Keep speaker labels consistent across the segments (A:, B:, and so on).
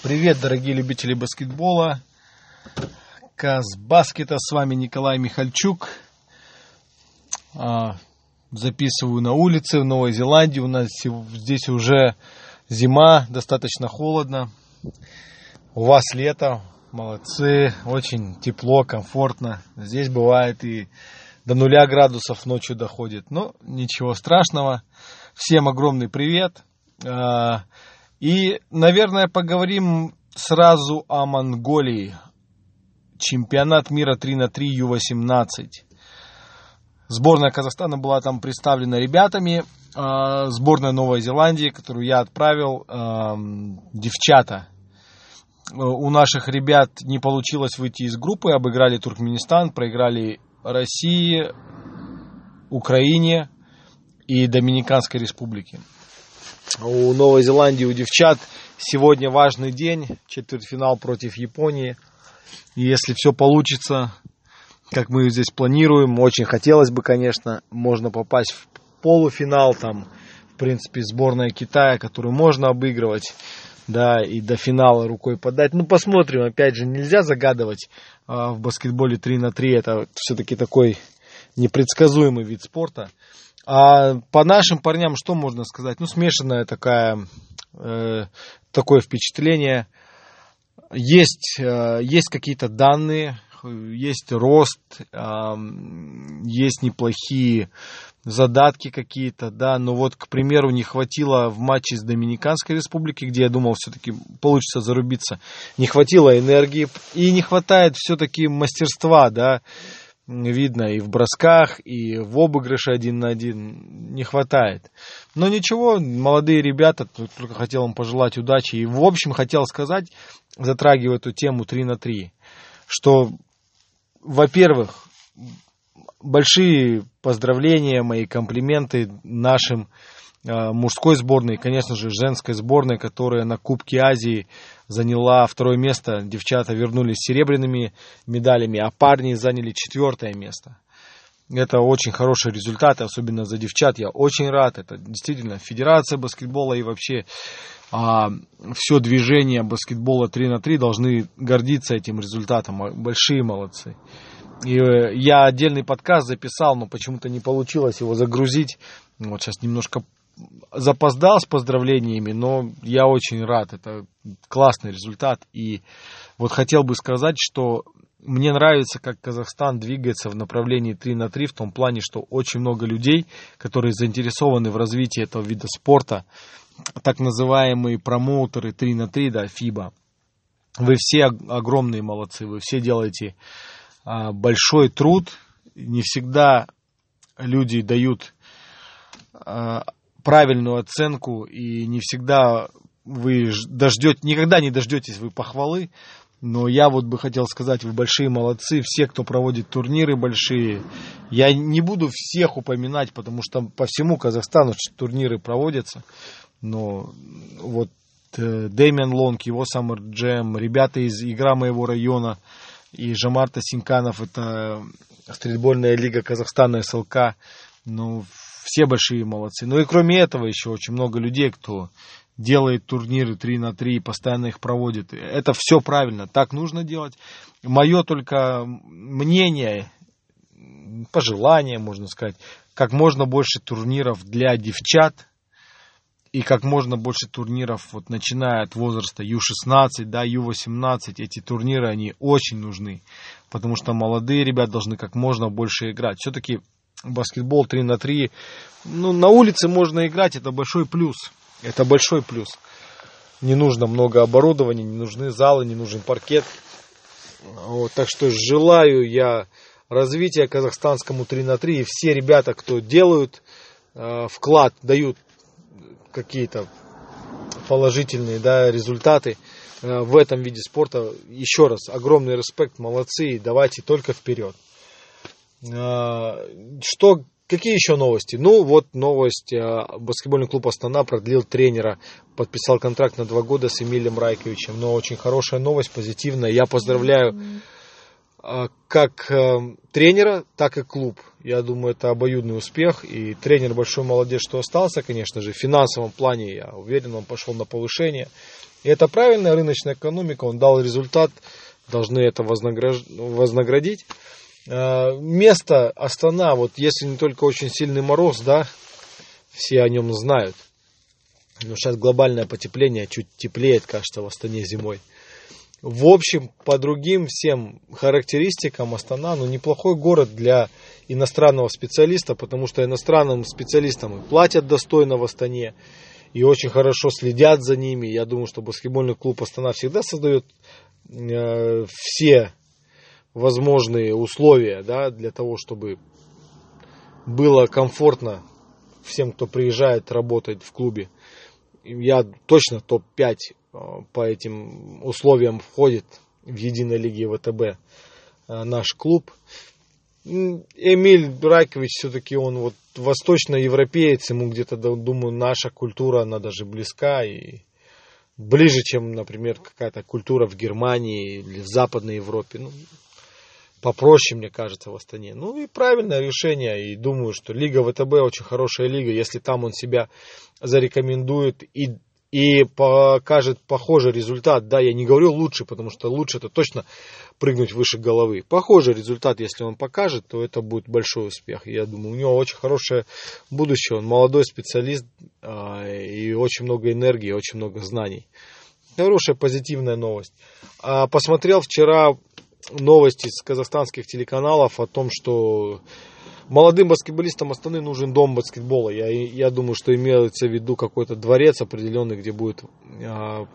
A: Привет, дорогие любители баскетбола. Казбаскета, с вами Николай Михальчук. А, записываю на улице в Новой Зеландии. У нас здесь уже зима, достаточно холодно. У вас лето, молодцы, очень тепло, комфортно. Здесь бывает и до нуля градусов ночью доходит. Но ничего страшного. Всем огромный привет. А, и, наверное, поговорим сразу о Монголии. Чемпионат мира 3 на 3 Ю-18. Сборная Казахстана была там представлена ребятами. А, сборная Новой Зеландии, которую я отправил, девчата. У наших ребят не получилось выйти из группы. Обыграли Туркменистан, проиграли России, Украине и Доминиканской Республике у Новой Зеландии, у девчат. Сегодня важный день, четвертьфинал против Японии. И если все получится, как мы здесь планируем, очень хотелось бы, конечно, можно попасть в полуфинал, там, в принципе, сборная Китая, которую можно обыгрывать, да, и до финала рукой подать. Ну, посмотрим, опять же, нельзя загадывать а, в баскетболе 3 на 3, это все-таки такой непредсказуемый вид спорта. А по нашим парням что можно сказать? Ну, смешанная такая, э, такое впечатление. Есть, э, есть какие-то данные, есть рост, э, есть неплохие задатки какие-то, да, но вот, к примеру, не хватило в матче с Доминиканской республикой, где я думал, все-таки получится зарубиться, не хватило энергии и не хватает все-таки мастерства, да, видно и в бросках, и в обыгрыше один на один не хватает. Но ничего, молодые ребята, только хотел им пожелать удачи. И в общем хотел сказать, затрагивая эту тему 3 на 3, что, во-первых, большие поздравления, мои комплименты нашим Э, мужской сборной, и, конечно же, женской сборной, которая на Кубке Азии заняла второе место. Девчата вернулись серебряными медалями, а парни заняли четвертое место. Это очень хороший результат, особенно за девчат. Я очень рад. Это действительно Федерация баскетбола и вообще а, все движение баскетбола 3 на 3 должны гордиться этим результатом. Большие молодцы. И э, я отдельный подкаст записал, но почему-то не получилось его загрузить. Вот сейчас немножко запоздал с поздравлениями, но я очень рад. Это классный результат. И вот хотел бы сказать, что мне нравится, как Казахстан двигается в направлении 3 на 3, в том плане, что очень много людей, которые заинтересованы в развитии этого вида спорта, так называемые промоутеры 3 на 3, да, ФИБА. Вы все огромные молодцы, вы все делаете а, большой труд. Не всегда люди дают а, правильную оценку, и не всегда вы дождете, никогда не дождетесь вы похвалы, но я вот бы хотел сказать, вы большие молодцы, все, кто проводит турниры большие. Я не буду всех упоминать, потому что по всему Казахстану турниры проводятся. Но вот э, Дэмиан Лонг, его Summer Jam, ребята из игра моего района и Жамарта Синканов, это стрельбольная лига Казахстана СЛК. Ну, все большие молодцы. Ну и кроме этого еще очень много людей, кто делает турниры 3 на 3 и постоянно их проводит. Это все правильно, так нужно делать. Мое только мнение, пожелание, можно сказать, как можно больше турниров для девчат и как можно больше турниров, вот начиная от возраста Ю-16, да, Ю-18, эти турниры, они очень нужны, потому что молодые ребят должны как можно больше играть. Все-таки баскетбол 3 на 3. Ну, на улице можно играть, это большой плюс. Это большой плюс. Не нужно много оборудования, не нужны залы, не нужен паркет. Вот, так что желаю я развития казахстанскому 3 на 3. И все ребята, кто делают э, вклад, дают какие-то положительные да, результаты э, в этом виде спорта. Еще раз, огромный респект, молодцы, давайте только вперед. А, что, какие еще новости? Ну, вот новость. А, баскетбольный клуб Астана продлил тренера, подписал контракт на два года с Эмилием Райковичем. Но очень хорошая новость, позитивная. Я поздравляю а, как тренера, так и клуб. Я думаю, это обоюдный успех. И тренер большой молодец, что остался, конечно же. В финансовом плане, я уверен, он пошел на повышение. И это правильная рыночная экономика, он дал результат, должны это вознаградить. А, место Астана, вот если не только очень сильный мороз, да, все о нем знают. Но сейчас глобальное потепление, чуть теплеет, кажется, в Астане зимой. В общем, по другим всем характеристикам Астана, ну, неплохой город для иностранного специалиста, потому что иностранным специалистам платят достойно в Астане и очень хорошо следят за ними. Я думаю, что баскетбольный клуб Астана всегда создает э, все возможные условия да, для того, чтобы было комфортно всем, кто приезжает работать в клубе. Я точно топ-5 Э, по этим условиям входит в единой лиге ВТБ э, наш клуб. Эмиль Ракович все-таки он вот восточноевропеец, ему где-то, думаю, наша культура, она даже близка и ближе, чем, например, какая-то культура в Германии или в Западной Европе. Ну, попроще, мне кажется, в Астане. Ну и правильное решение. И думаю, что Лига ВТБ очень хорошая лига. Если там он себя зарекомендует и и покажет похожий результат. Да, я не говорю лучше, потому что лучше это точно прыгнуть выше головы. Похожий результат, если он покажет, то это будет большой успех. Я думаю, у него очень хорошее будущее. Он молодой специалист а, и очень много энергии, очень много знаний. Хорошая позитивная новость. А, посмотрел вчера новости с казахстанских телеканалов о том, что молодым баскетболистам Астаны нужен дом баскетбола. Я, я думаю, что имеется в виду какой-то дворец определенный, где будет а,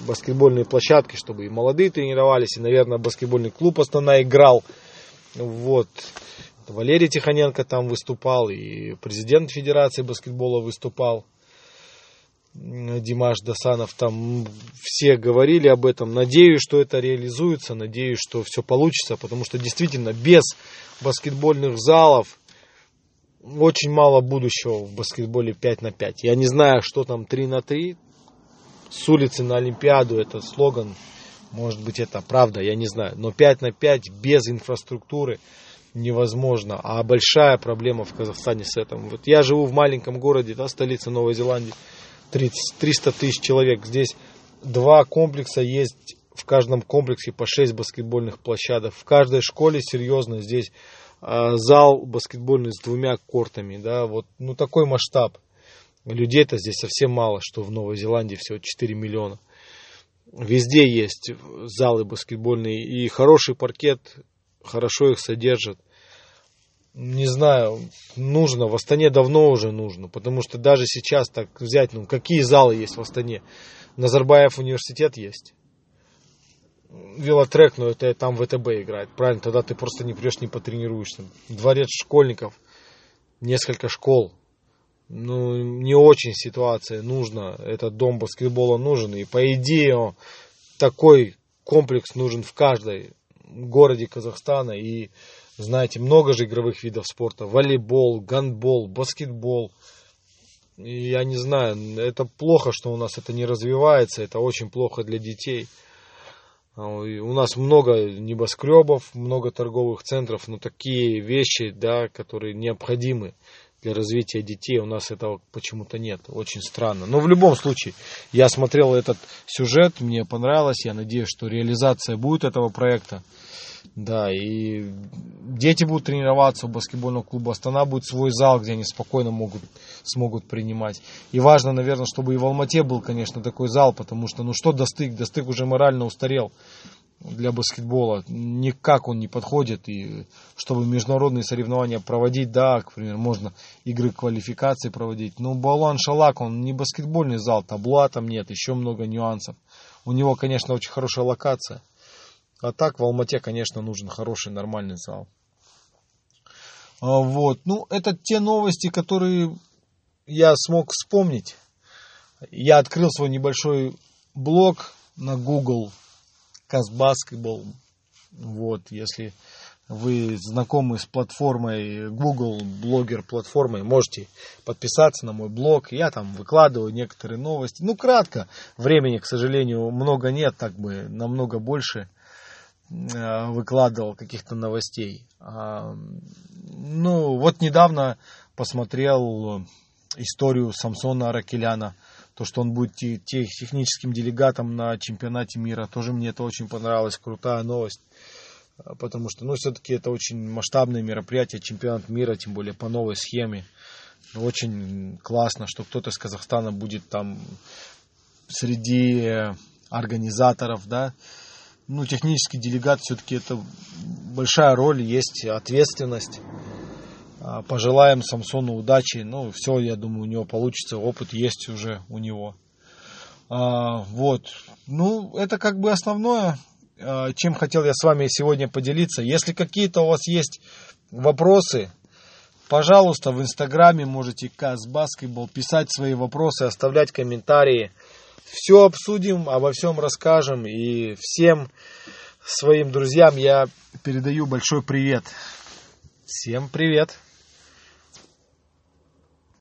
A: баскетбольные площадки, чтобы и молодые тренировались, и, наверное, баскетбольный клуб Астана играл. Вот. Валерий Тихоненко там выступал, и президент Федерации баскетбола выступал. Димаш Дасанов там все говорили об этом. Надеюсь, что это реализуется, надеюсь, что все получится, потому что действительно без баскетбольных залов очень мало будущего в баскетболе 5 на 5. Я не знаю, что там 3 на 3. С улицы на Олимпиаду это слоган. Может быть, это правда, я не знаю. Но 5 на 5 без инфраструктуры невозможно. А большая проблема в Казахстане с этим. Вот я живу в маленьком городе, да, столица Новой Зеландии. 30, 300 тысяч человек. Здесь два комплекса есть. В каждом комплексе по 6 баскетбольных площадок. В каждой школе серьезно здесь а, зал баскетбольный с двумя кортами, да, вот, ну, такой масштаб. Людей-то здесь совсем мало, что в Новой Зеландии всего 4 миллиона. Везде есть залы баскетбольные и хороший паркет, хорошо их содержат. Не знаю, нужно, в Астане давно уже нужно, потому что даже сейчас так взять, ну какие залы есть в Астане? Назарбаев университет есть велотрек, но это там ВТБ играет. Правильно, тогда ты просто не придешь, не потренируешься. Дворец школьников, несколько школ. Ну, не очень ситуация нужна. Этот дом баскетбола нужен. И по идее такой комплекс нужен в каждой городе Казахстана. И знаете, много же игровых видов спорта. Волейбол, гандбол, баскетбол. Я не знаю, это плохо, что у нас это не развивается. Это очень плохо для детей. А, у нас много небоскребов, много торговых центров, но такие вещи, да, которые необходимы для развития детей, у нас этого почему-то нет. Очень странно. Но в любом случае, я смотрел этот сюжет, мне понравилось, я надеюсь, что реализация будет этого проекта. Да, и дети будут тренироваться, у баскетбольного клуба Астана будет свой зал, где они спокойно могут, смогут принимать. И важно, наверное, чтобы и в Алмате был, конечно, такой зал, потому что, ну что Достык? Достык уже морально устарел для баскетбола. Никак он не подходит. И чтобы международные соревнования проводить, да, к примеру, можно игры квалификации проводить. Но Балуан Шалак, он не баскетбольный зал, табла там нет, еще много нюансов. У него, конечно, очень хорошая локация. А так в Алмате, конечно, нужен хороший, нормальный зал. А, вот. Ну, это те новости, которые я смог вспомнить. Я открыл свой небольшой блог на Google Казбаскетбол. Вот, если вы знакомы с платформой Google, блогер платформой, можете подписаться на мой блог. Я там выкладываю некоторые новости. Ну, кратко. Времени, к сожалению, много нет, так бы намного больше выкладывал каких-то новостей. А, ну, вот недавно посмотрел историю Самсона Аракеляна, то, что он будет техническим делегатом на чемпионате мира, тоже мне это очень понравилось, крутая новость. А, потому что, ну, все-таки это очень масштабное мероприятие, чемпионат мира, тем более по новой схеме. Очень классно, что кто-то из Казахстана будет там среди организаторов, да. Ну, технический делегат все-таки это большая роль, есть ответственность. А, пожелаем Самсону удачи. Ну, все, я думаю, у него получится. Опыт есть уже у него. А, вот. Ну, это как бы основное, а, чем хотел я с вами сегодня поделиться. Если какие-то у вас есть вопросы, пожалуйста, в Инстаграме можете Казбаскетбол писать свои вопросы, оставлять комментарии. Все обсудим, обо всем расскажем. И всем своим друзьям я передаю большой привет. Всем привет!